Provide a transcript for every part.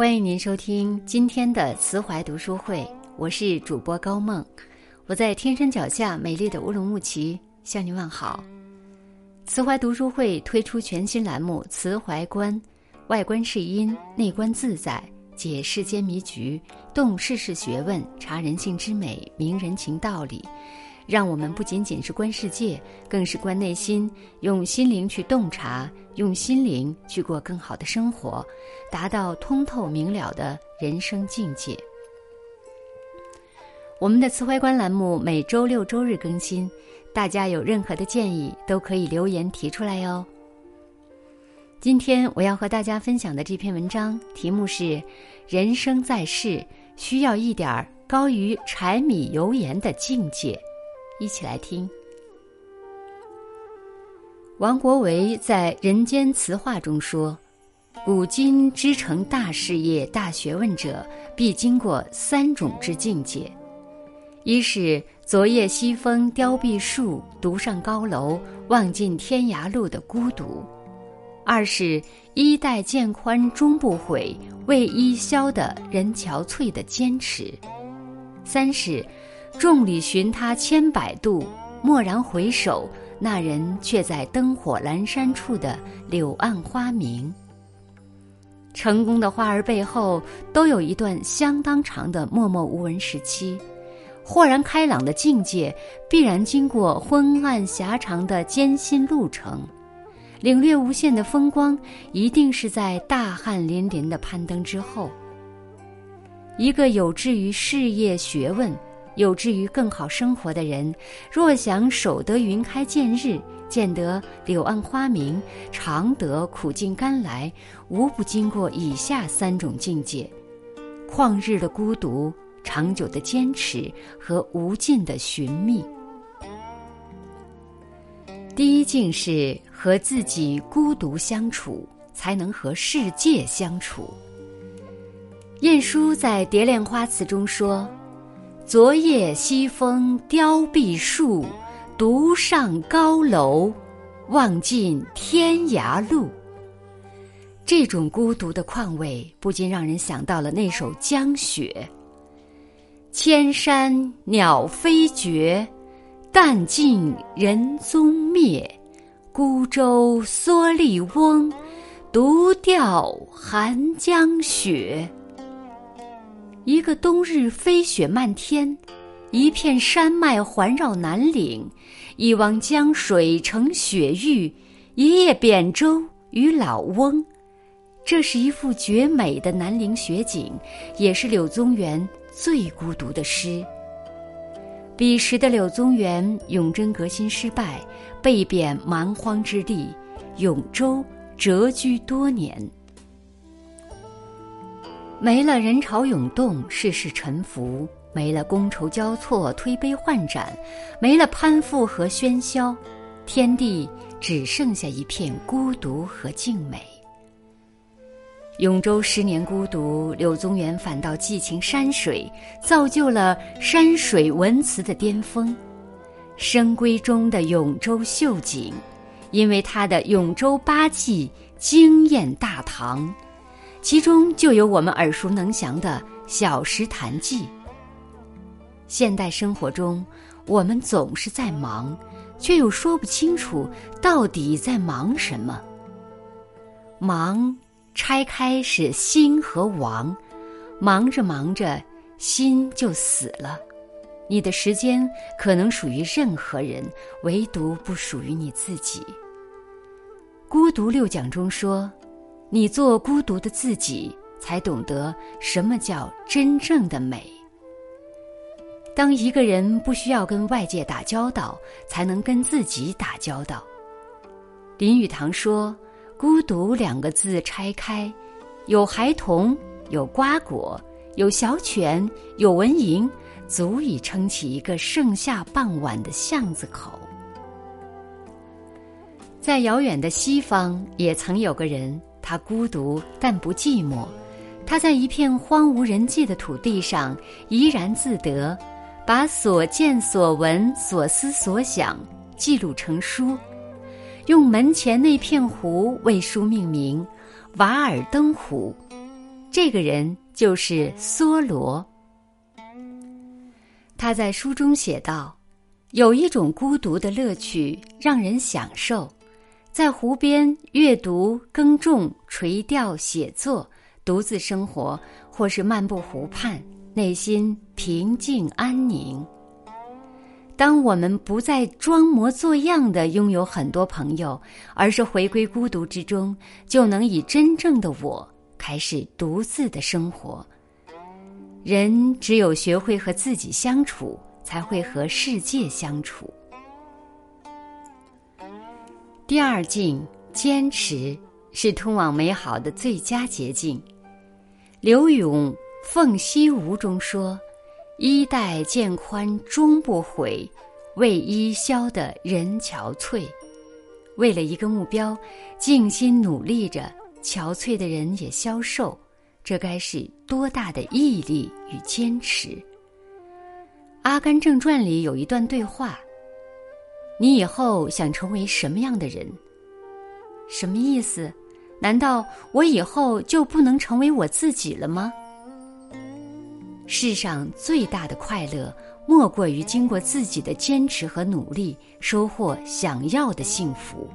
欢迎您收听今天的慈怀读书会，我是主播高梦，我在天山脚下美丽的乌鲁木齐向您问好。慈怀读书会推出全新栏目《慈怀观》，外观是因，内观自在，解世间迷局，动世事学问，察人性之美，明人情道理。让我们不仅仅是观世界，更是观内心，用心灵去洞察，用心灵去过更好的生活，达到通透明了的人生境界。我们的慈怀观栏目每周六周日更新，大家有任何的建议都可以留言提出来哟。今天我要和大家分享的这篇文章题目是：人生在世，需要一点高于柴米油盐的境界。一起来听。王国维在《人间词话》中说：“古今之成大事业、大学问者，必经过三种之境界：一是昨夜西风凋碧树，独上高楼，望尽天涯路的孤独；二是衣带渐宽终不悔，为伊消的人憔悴的坚持；三是。”众里寻他千百度，蓦然回首，那人却在灯火阑珊处的柳暗花明。成功的花儿背后，都有一段相当长的默默无闻时期；豁然开朗的境界，必然经过昏暗狭长的艰辛路程；领略无限的风光，一定是在大汗淋漓的攀登之后。一个有志于事业学问。有志于更好生活的人，若想守得云开见日，见得柳暗花明，尝得苦尽甘来，无不经过以下三种境界：旷日的孤独、长久的坚持和无尽的寻觅。第一境是和自己孤独相处，才能和世界相处。晏殊在《蝶恋花》词中说。昨夜西风凋碧树，独上高楼，望尽天涯路。这种孤独的况味，不禁让人想到了那首《江雪》：“千山鸟飞绝，但尽人踪灭。孤舟蓑笠翁，独钓寒江雪。”一个冬日飞雪漫天，一片山脉环绕南岭，一汪江水成雪域，一叶扁舟与老翁。这是一幅绝美的南岭雪景，也是柳宗元最孤独的诗。彼时的柳宗元，永贞革新失败，被贬蛮荒之地永州，谪居多年。没了人潮涌动，世事沉浮；没了觥筹交错，推杯换盏；没了攀附和喧嚣，天地只剩下一片孤独和静美。永州十年孤独，柳宗元反倒寄情山水，造就了山水文词的巅峰。深闺中的永州秀景，因为他的《永州八记》惊艳大唐。其中就有我们耳熟能详的《小石潭记》。现代生活中，我们总是在忙，却又说不清楚到底在忙什么。忙拆开是心和亡，忙着忙着，心就死了。你的时间可能属于任何人，唯独不属于你自己。孤独六讲中说。你做孤独的自己，才懂得什么叫真正的美。当一个人不需要跟外界打交道，才能跟自己打交道。林语堂说：“孤独两个字拆开，有孩童，有瓜果，有小犬，有蚊蝇，足以撑起一个盛夏傍晚的巷子口。”在遥远的西方，也曾有个人。他孤独但不寂寞，他在一片荒无人迹的土地上怡然自得，把所见所闻所思所想记录成书，用门前那片湖为书命名，《瓦尔登湖》。这个人就是梭罗。他在书中写道：“有一种孤独的乐趣让人享受，在湖边阅读、耕种、垂钓、写作，独自生活，或是漫步湖畔，内心平静安宁。当我们不再装模作样的拥有很多朋友，而是回归孤独之中，就能以真正的我开始独自的生活。”人只有学会和自己相处，才会和世界相处。第二境，坚持是通往美好的最佳捷径。刘永《凤西吴》中说：“衣带渐宽终不悔，为伊消得人憔悴。”为了一个目标，静心努力着，憔悴的人也消瘦。这该是多大的毅力与坚持！《阿甘正传》里有一段对话：“你以后想成为什么样的人？什么意思？难道我以后就不能成为我自己了吗？”世上最大的快乐，莫过于经过自己的坚持和努力，收获想要的幸福。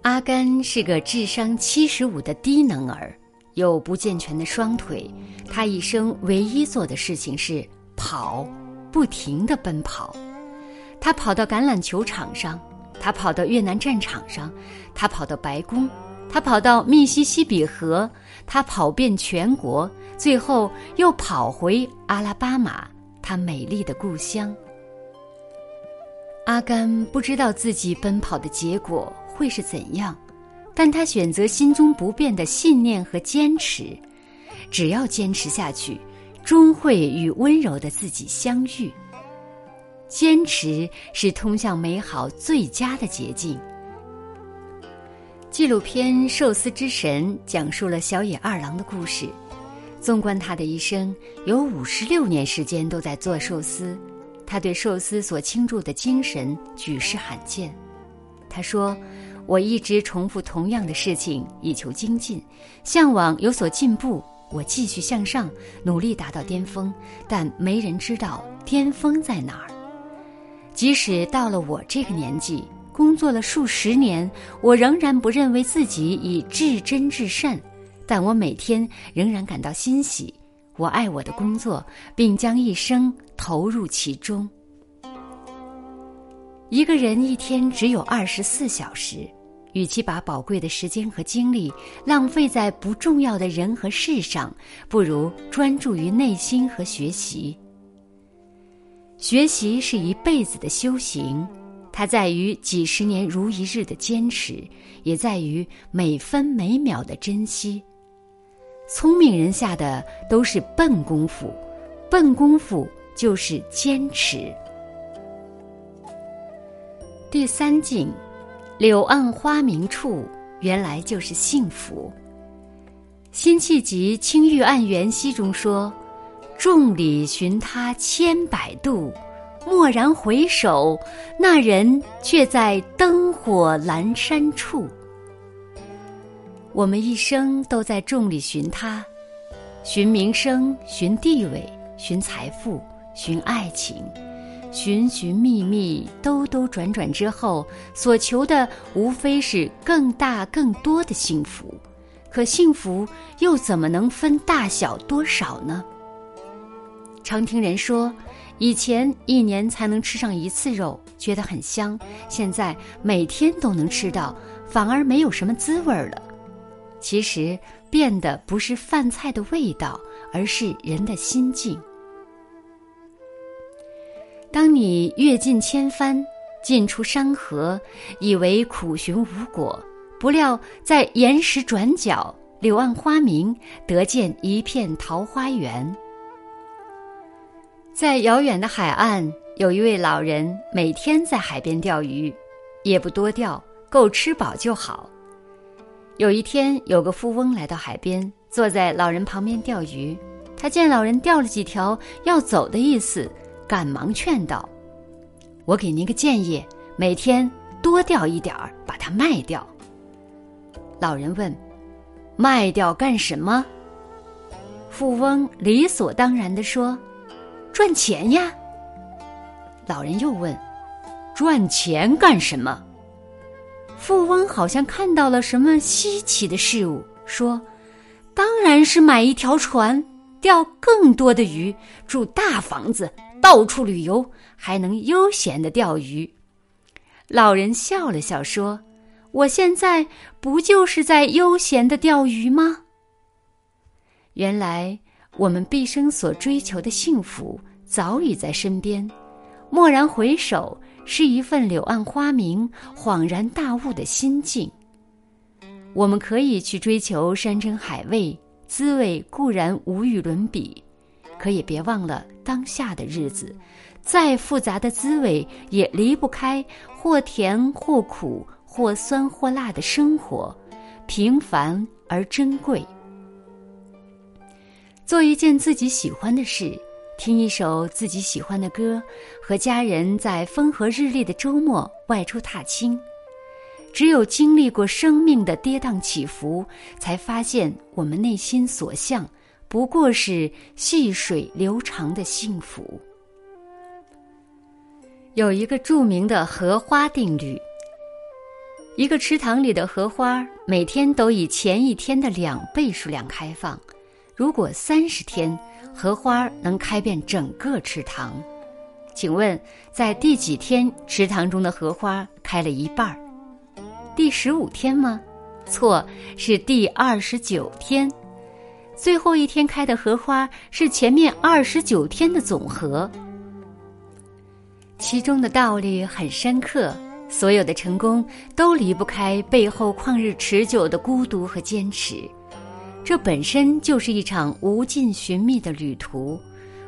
阿甘是个智商七十五的低能儿，有不健全的双腿。他一生唯一做的事情是跑，不停地奔跑。他跑到橄榄球场上，他跑到越南战场上，他跑到白宫，他跑到密西西比河，他跑遍全国，最后又跑回阿拉巴马，他美丽的故乡。阿甘不知道自己奔跑的结果。会是怎样？但他选择心中不变的信念和坚持，只要坚持下去，终会与温柔的自己相遇。坚持是通向美好最佳的捷径。纪录片《寿司之神》讲述了小野二郎的故事。纵观他的一生，有五十六年时间都在做寿司，他对寿司所倾注的精神举世罕见。他说。我一直重复同样的事情，以求精进，向往有所进步。我继续向上，努力达到巅峰，但没人知道巅峰在哪儿。即使到了我这个年纪，工作了数十年，我仍然不认为自己已至真至善，但我每天仍然感到欣喜。我爱我的工作，并将一生投入其中。一个人一天只有二十四小时。与其把宝贵的时间和精力浪费在不重要的人和事上，不如专注于内心和学习。学习是一辈子的修行，它在于几十年如一日的坚持，也在于每分每秒的珍惜。聪明人下的都是笨功夫，笨功夫就是坚持。第三境。柳暗花明处，原来就是幸福。辛弃疾《青玉案元夕》中说：“众里寻他千百度，蓦然回首，那人却在灯火阑珊处。”我们一生都在众里寻他，寻名声，寻地位，寻财富，寻爱情。寻寻觅觅，兜兜转转之后，所求的无非是更大更多的幸福。可幸福又怎么能分大小多少呢？常听人说，以前一年才能吃上一次肉，觉得很香；现在每天都能吃到，反而没有什么滋味了。其实变的不是饭菜的味道，而是人的心境。当你阅尽千帆，进出山河，以为苦寻无果，不料在岩石转角，柳暗花明，得见一片桃花源。在遥远的海岸，有一位老人，每天在海边钓鱼，也不多钓，够吃饱就好。有一天，有个富翁来到海边，坐在老人旁边钓鱼。他见老人钓了几条，要走的意思。赶忙劝道：“我给您个建议，每天多钓一点儿，把它卖掉。”老人问：“卖掉干什么？富翁理所当然地说：“赚钱呀。”老人又问：“赚钱干什么？”富翁好像看到了什么稀奇的事物，说：“当然是买一条船，钓更多的鱼，住大房子，到处旅游，还能悠闲的钓鱼。”老人笑了笑说：“我现在不就是在悠闲的钓鱼吗？”原来我们毕生所追求的幸福早已在身边，蓦然回首。是一份柳暗花明、恍然大悟的心境。我们可以去追求山珍海味，滋味固然无与伦比，可也别忘了当下的日子，再复杂的滋味也离不开或甜或苦、或酸或辣的生活，平凡而珍贵。做一件自己喜欢的事。听一首自己喜欢的歌，和家人在风和日丽的周末外出踏青。只有经历过生命的跌宕起伏，才发现我们内心所向不过是细水流长的幸福。有一个著名的荷花定律：一个池塘里的荷花每天都以前一天的两倍数量开放。如果三十天。荷花能开遍整个池塘，请问在第几天池塘中的荷花开了一半儿？第十五天吗？错，是第二十九天。最后一天开的荷花是前面二十九天的总和。其中的道理很深刻，所有的成功都离不开背后旷日持久的孤独和坚持。这本身就是一场无尽寻觅的旅途，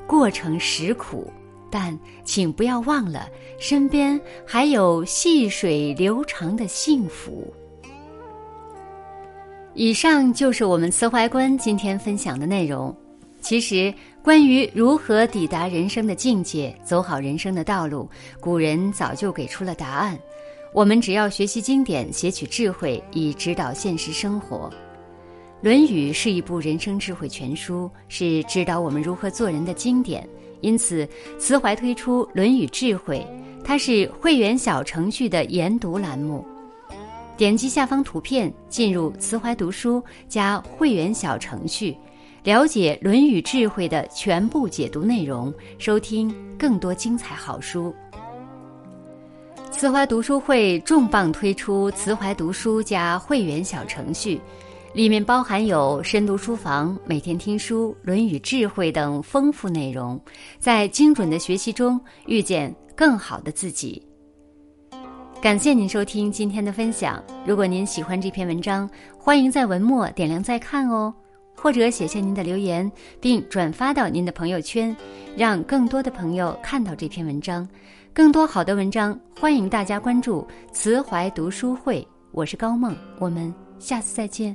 过程实苦，但请不要忘了，身边还有细水流长的幸福。以上就是我们慈怀观今天分享的内容。其实，关于如何抵达人生的境界，走好人生的道路，古人早就给出了答案。我们只要学习经典，撷取智慧，以指导现实生活。《论语》是一部人生智慧全书，是指导我们如何做人的经典。因此，慈怀推出《论语智慧》，它是会员小程序的研读栏目。点击下方图片，进入慈怀读书加会员小程序，了解《论语智慧》的全部解读内容，收听更多精彩好书。慈怀读书会重磅推出慈怀读书加会员小程序。里面包含有深读书房、每天听书、《论语智慧》等丰富内容，在精准的学习中遇见更好的自己。感谢您收听今天的分享。如果您喜欢这篇文章，欢迎在文末点亮再看哦，或者写下您的留言，并转发到您的朋友圈，让更多的朋友看到这篇文章。更多好的文章，欢迎大家关注慈怀读书会。我是高梦，我们下次再见。